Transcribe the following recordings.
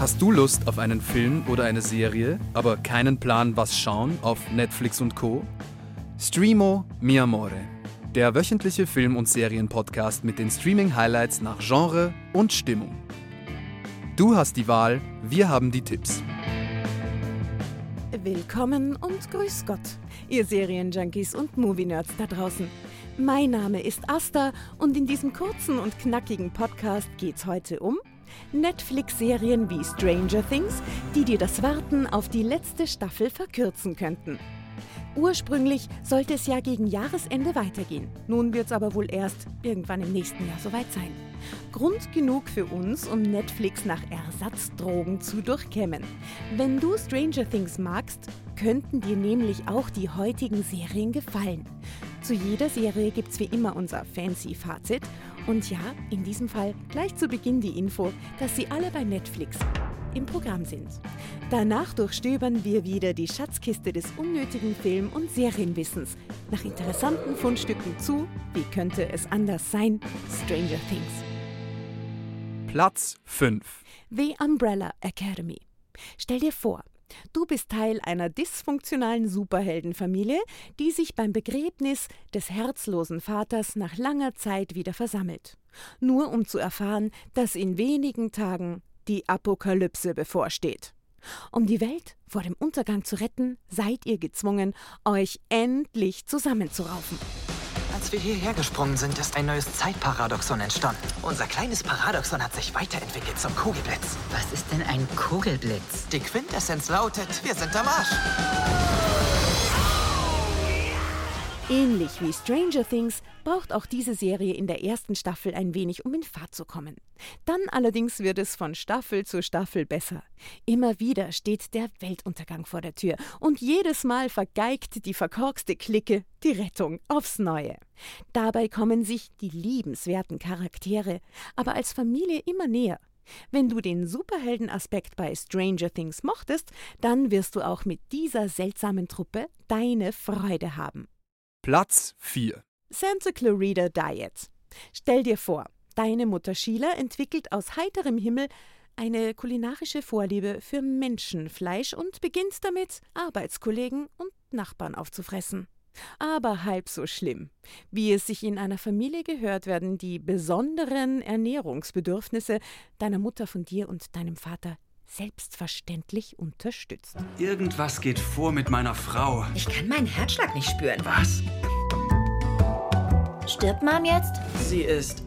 Hast du Lust auf einen Film oder eine Serie, aber keinen Plan, was schauen auf Netflix und Co? Streamo Mi Amore, der wöchentliche Film- und Serienpodcast mit den Streaming-Highlights nach Genre und Stimmung. Du hast die Wahl, wir haben die Tipps. Willkommen und grüß Gott, ihr Serienjunkies und Movie-Nerds da draußen. Mein Name ist Asta und in diesem kurzen und knackigen Podcast geht's heute um Netflix-Serien wie Stranger Things, die dir das Warten auf die letzte Staffel verkürzen könnten. Ursprünglich sollte es ja gegen Jahresende weitergehen. Nun wird es aber wohl erst irgendwann im nächsten Jahr soweit sein. Grund genug für uns, um Netflix nach Ersatzdrogen zu durchkämmen. Wenn du Stranger Things magst, könnten dir nämlich auch die heutigen Serien gefallen. Zu jeder Serie gibt es wie immer unser fancy Fazit. Und ja, in diesem Fall gleich zu Beginn die Info, dass sie alle bei Netflix im Programm sind. Danach durchstöbern wir wieder die Schatzkiste des unnötigen Film- und Serienwissens nach interessanten Fundstücken zu, wie könnte es anders sein, Stranger Things. Platz 5 The Umbrella Academy. Stell dir vor, Du bist Teil einer dysfunktionalen Superheldenfamilie, die sich beim Begräbnis des herzlosen Vaters nach langer Zeit wieder versammelt. Nur um zu erfahren, dass in wenigen Tagen die Apokalypse bevorsteht. Um die Welt vor dem Untergang zu retten, seid ihr gezwungen, euch endlich zusammenzuraufen. Als wir hierher gesprungen sind, ist ein neues Zeitparadoxon entstanden. Unser kleines Paradoxon hat sich weiterentwickelt zum Kugelblitz. Was ist denn ein Kugelblitz? Die Quintessenz lautet, wir sind am Arsch. Ähnlich wie Stranger Things braucht auch diese Serie in der ersten Staffel ein wenig, um in Fahrt zu kommen. Dann allerdings wird es von Staffel zu Staffel besser. Immer wieder steht der Weltuntergang vor der Tür und jedes Mal vergeigt die verkorkste Clique die Rettung aufs Neue. Dabei kommen sich die liebenswerten Charaktere aber als Familie immer näher. Wenn du den Superheldenaspekt bei Stranger Things mochtest, dann wirst du auch mit dieser seltsamen Truppe deine Freude haben. Platz 4 Santa Clarita Diet. Stell dir vor, deine Mutter Sheila entwickelt aus heiterem Himmel eine kulinarische Vorliebe für Menschenfleisch und beginnt damit, Arbeitskollegen und Nachbarn aufzufressen. Aber halb so schlimm. Wie es sich in einer Familie gehört, werden die besonderen Ernährungsbedürfnisse deiner Mutter von dir und deinem Vater selbstverständlich unterstützt. Irgendwas geht vor mit meiner Frau. Ich kann meinen Herzschlag nicht spüren. Was? Stirbt Mom jetzt? Sie ist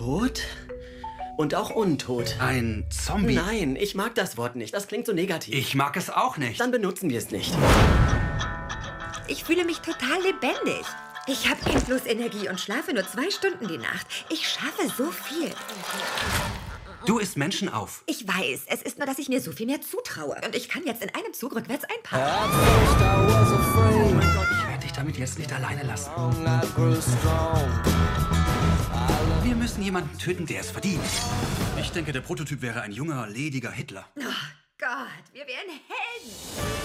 tot und auch untot. Ein Zombie? Nein, ich mag das Wort nicht. Das klingt so negativ. Ich mag es auch nicht. Dann benutzen wir es nicht. Ich fühle mich total lebendig. Ich habe endlos Energie und schlafe nur zwei Stunden die Nacht. Ich schaffe so viel. Du isst Menschen auf. Ich weiß, es ist nur, dass ich mir so viel mehr zutraue. Und ich kann jetzt in einem Zug rückwärts einparken. Oh mein Gott, ich werde dich damit jetzt nicht alleine lassen. Wir müssen jemanden töten, der es verdient. Ich denke, der Prototyp wäre ein junger, lediger Hitler. Oh Gott, wir wären Helden.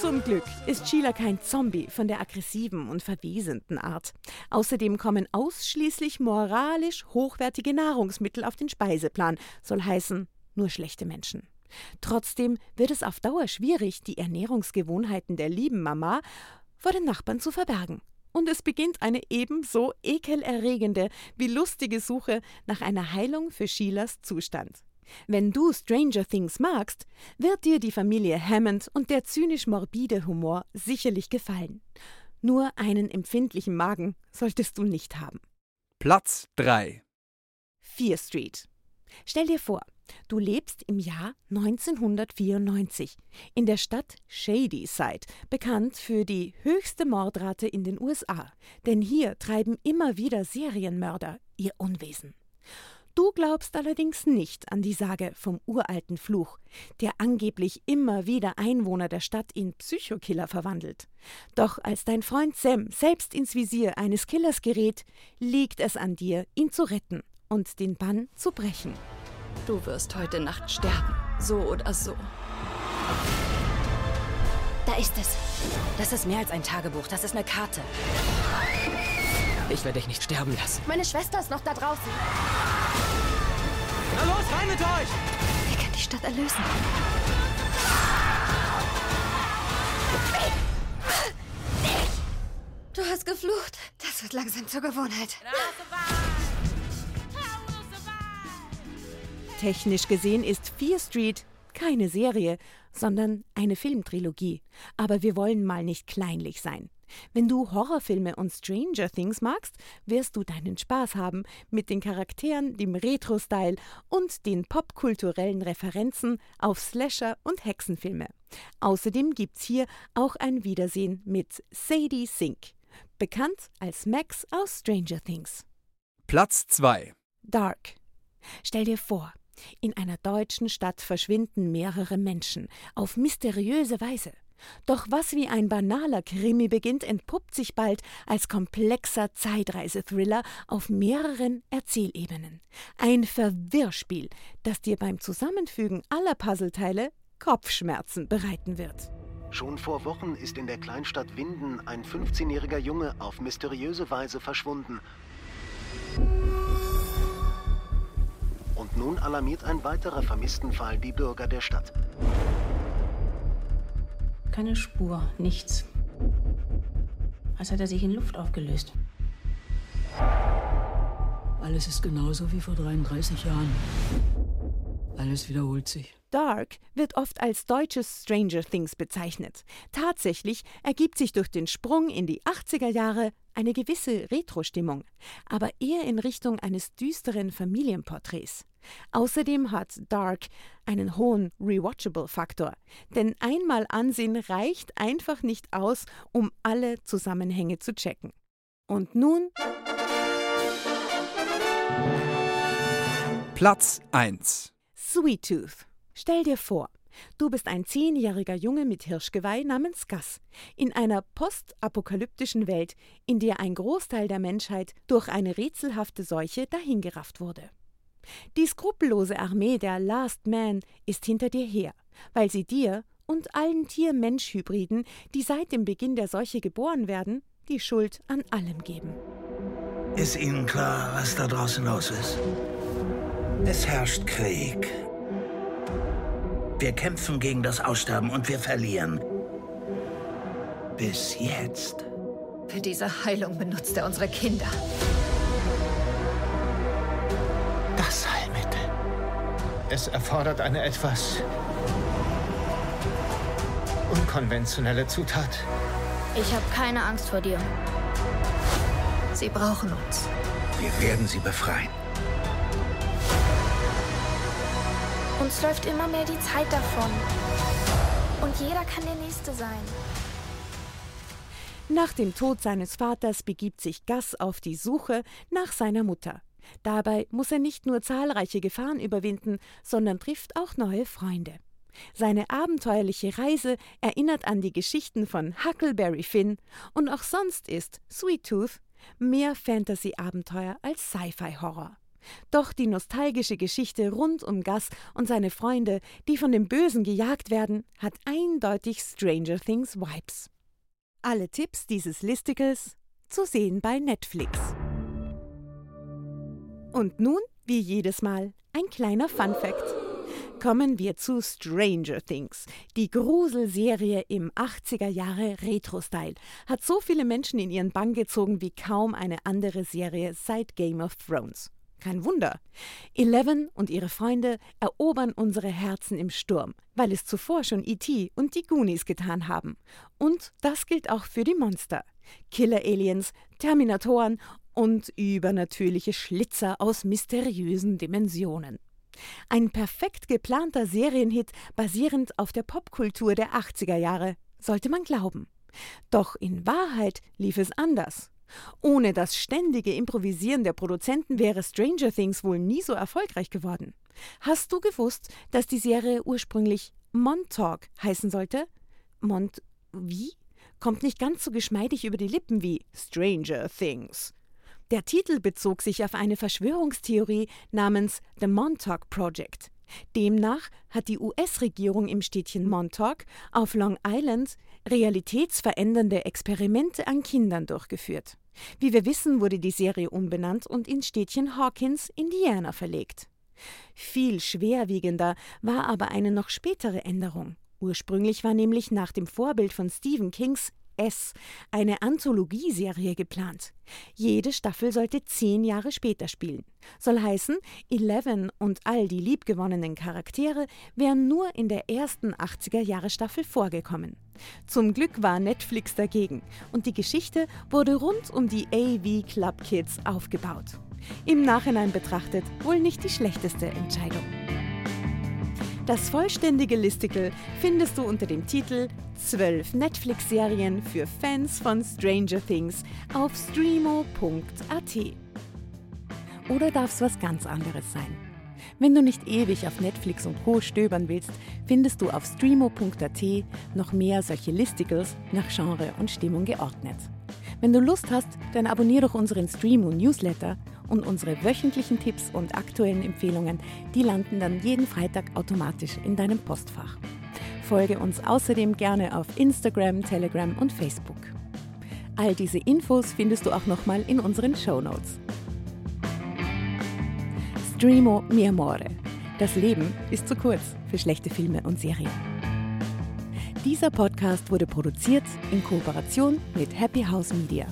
Zum Glück ist Sheila kein Zombie von der aggressiven und verwesenden Art. Außerdem kommen ausschließlich moralisch hochwertige Nahrungsmittel auf den Speiseplan, soll heißen, nur schlechte Menschen. Trotzdem wird es auf Dauer schwierig, die Ernährungsgewohnheiten der lieben Mama vor den Nachbarn zu verbergen. Und es beginnt eine ebenso ekelerregende wie lustige Suche nach einer Heilung für Sheilas Zustand. Wenn du Stranger Things magst, wird dir die Familie Hammond und der zynisch-morbide Humor sicherlich gefallen. Nur einen empfindlichen Magen solltest du nicht haben. Platz 3 Fear Street. Stell dir vor, du lebst im Jahr 1994 in der Stadt Shadyside, bekannt für die höchste Mordrate in den USA. Denn hier treiben immer wieder Serienmörder ihr Unwesen. Du glaubst allerdings nicht an die Sage vom uralten Fluch, der angeblich immer wieder Einwohner der Stadt in Psychokiller verwandelt. Doch als dein Freund Sam selbst ins Visier eines Killers gerät, liegt es an dir, ihn zu retten und den Bann zu brechen. Du wirst heute Nacht sterben. So oder so. Da ist es. Das ist mehr als ein Tagebuch, das ist eine Karte. Ich werde dich nicht sterben lassen. Meine Schwester ist noch da draußen. Na los, rein mit euch! Wir können die Stadt erlösen. Du hast geflucht. Das wird langsam zur Gewohnheit. Technisch gesehen ist Fear Street keine Serie, sondern eine Filmtrilogie. Aber wir wollen mal nicht kleinlich sein. Wenn du Horrorfilme und Stranger Things magst, wirst du deinen Spaß haben mit den Charakteren, dem Retro-Style und den popkulturellen Referenzen auf Slasher und Hexenfilme. Außerdem gibt's hier auch ein Wiedersehen mit Sadie Sink, bekannt als Max aus Stranger Things. Platz 2. Dark. Stell dir vor, in einer deutschen Stadt verschwinden mehrere Menschen auf mysteriöse Weise. Doch was wie ein banaler Krimi beginnt, entpuppt sich bald als komplexer Zeitreisethriller auf mehreren Erzählebenen. Ein Verwirrspiel, das dir beim Zusammenfügen aller Puzzleteile Kopfschmerzen bereiten wird. Schon vor Wochen ist in der Kleinstadt Winden ein 15-jähriger Junge auf mysteriöse Weise verschwunden. Nun alarmiert ein weiterer Vermisstenfall die Bürger der Stadt. Keine Spur, nichts. Als hat er sich in Luft aufgelöst. Alles ist genauso wie vor 33 Jahren. Alles wiederholt sich. Dark wird oft als deutsches Stranger Things bezeichnet. Tatsächlich ergibt sich durch den Sprung in die 80er Jahre eine gewisse Retro-Stimmung, aber eher in Richtung eines düsteren Familienporträts. Außerdem hat Dark einen hohen Rewatchable-Faktor, denn einmal ansehen reicht einfach nicht aus, um alle Zusammenhänge zu checken. Und nun Platz 1. Sweet Tooth. Stell dir vor, du bist ein zehnjähriger Junge mit Hirschgeweih namens Gus in einer postapokalyptischen Welt, in der ein Großteil der Menschheit durch eine rätselhafte Seuche dahingerafft wurde. Die skrupellose Armee der Last Man ist hinter dir her, weil sie dir und allen Tier-Mensch-Hybriden, die seit dem Beginn der Seuche geboren werden, die Schuld an allem geben. Ist Ihnen klar, was da draußen los ist? Es herrscht Krieg. Wir kämpfen gegen das Aussterben und wir verlieren. Bis jetzt. Für diese Heilung benutzt er unsere Kinder. Es erfordert eine etwas unkonventionelle Zutat. Ich habe keine Angst vor dir. Sie brauchen uns. Wir werden sie befreien. Uns läuft immer mehr die Zeit davon. Und jeder kann der Nächste sein. Nach dem Tod seines Vaters begibt sich Gus auf die Suche nach seiner Mutter. Dabei muss er nicht nur zahlreiche Gefahren überwinden, sondern trifft auch neue Freunde. Seine abenteuerliche Reise erinnert an die Geschichten von Huckleberry Finn und auch sonst ist Sweet Tooth mehr Fantasy-Abenteuer als Sci-Fi-Horror. Doch die nostalgische Geschichte rund um Gus und seine Freunde, die von dem Bösen gejagt werden, hat eindeutig Stranger Things Vibes. Alle Tipps dieses Listicles zu sehen bei Netflix. Und nun, wie jedes Mal, ein kleiner Fun Fact. Kommen wir zu Stranger Things. Die Gruselserie im 80er Jahre Retro-Style hat so viele Menschen in ihren Bann gezogen wie kaum eine andere Serie seit Game of Thrones. Kein Wunder. Eleven und ihre Freunde erobern unsere Herzen im Sturm, weil es zuvor schon E.T. und die Goonies getan haben. Und das gilt auch für die Monster. Killer-Aliens, Terminatoren und übernatürliche Schlitzer aus mysteriösen Dimensionen. Ein perfekt geplanter Serienhit basierend auf der Popkultur der 80er Jahre, sollte man glauben. Doch in Wahrheit lief es anders. Ohne das ständige Improvisieren der Produzenten wäre Stranger Things wohl nie so erfolgreich geworden. Hast du gewusst, dass die Serie ursprünglich Montauk heißen sollte? Mont wie? Kommt nicht ganz so geschmeidig über die Lippen wie Stranger Things. Der Titel bezog sich auf eine Verschwörungstheorie namens The Montauk Project. Demnach hat die US-Regierung im Städtchen Montauk auf Long Island realitätsverändernde Experimente an Kindern durchgeführt. Wie wir wissen, wurde die Serie umbenannt und ins Städtchen Hawkins, Indiana, verlegt. Viel schwerwiegender war aber eine noch spätere Änderung. Ursprünglich war nämlich nach dem Vorbild von Stephen Kings S eine Anthologieserie geplant. Jede Staffel sollte zehn Jahre später spielen. Soll heißen, Eleven und all die liebgewonnenen Charaktere wären nur in der ersten 80er-Jahre-Staffel vorgekommen. Zum Glück war Netflix dagegen und die Geschichte wurde rund um die AV Club Kids aufgebaut. Im Nachhinein betrachtet wohl nicht die schlechteste Entscheidung. Das vollständige Listicle findest du unter dem Titel 12 Netflix-Serien für Fans von Stranger Things auf streamo.at. Oder darf es was ganz anderes sein? Wenn du nicht ewig auf Netflix und Co. stöbern willst, findest du auf streamo.at noch mehr solche Listicles nach Genre und Stimmung geordnet. Wenn du Lust hast, dann abonniere doch unseren Streamo Newsletter und unsere wöchentlichen Tipps und aktuellen Empfehlungen, die landen dann jeden Freitag automatisch in deinem Postfach. Folge uns außerdem gerne auf Instagram, Telegram und Facebook. All diese Infos findest du auch nochmal in unseren Show Notes. Streamo mi amore. Das Leben ist zu kurz für schlechte Filme und Serien. Dieser Podcast wurde produziert in Kooperation mit Happy House Media.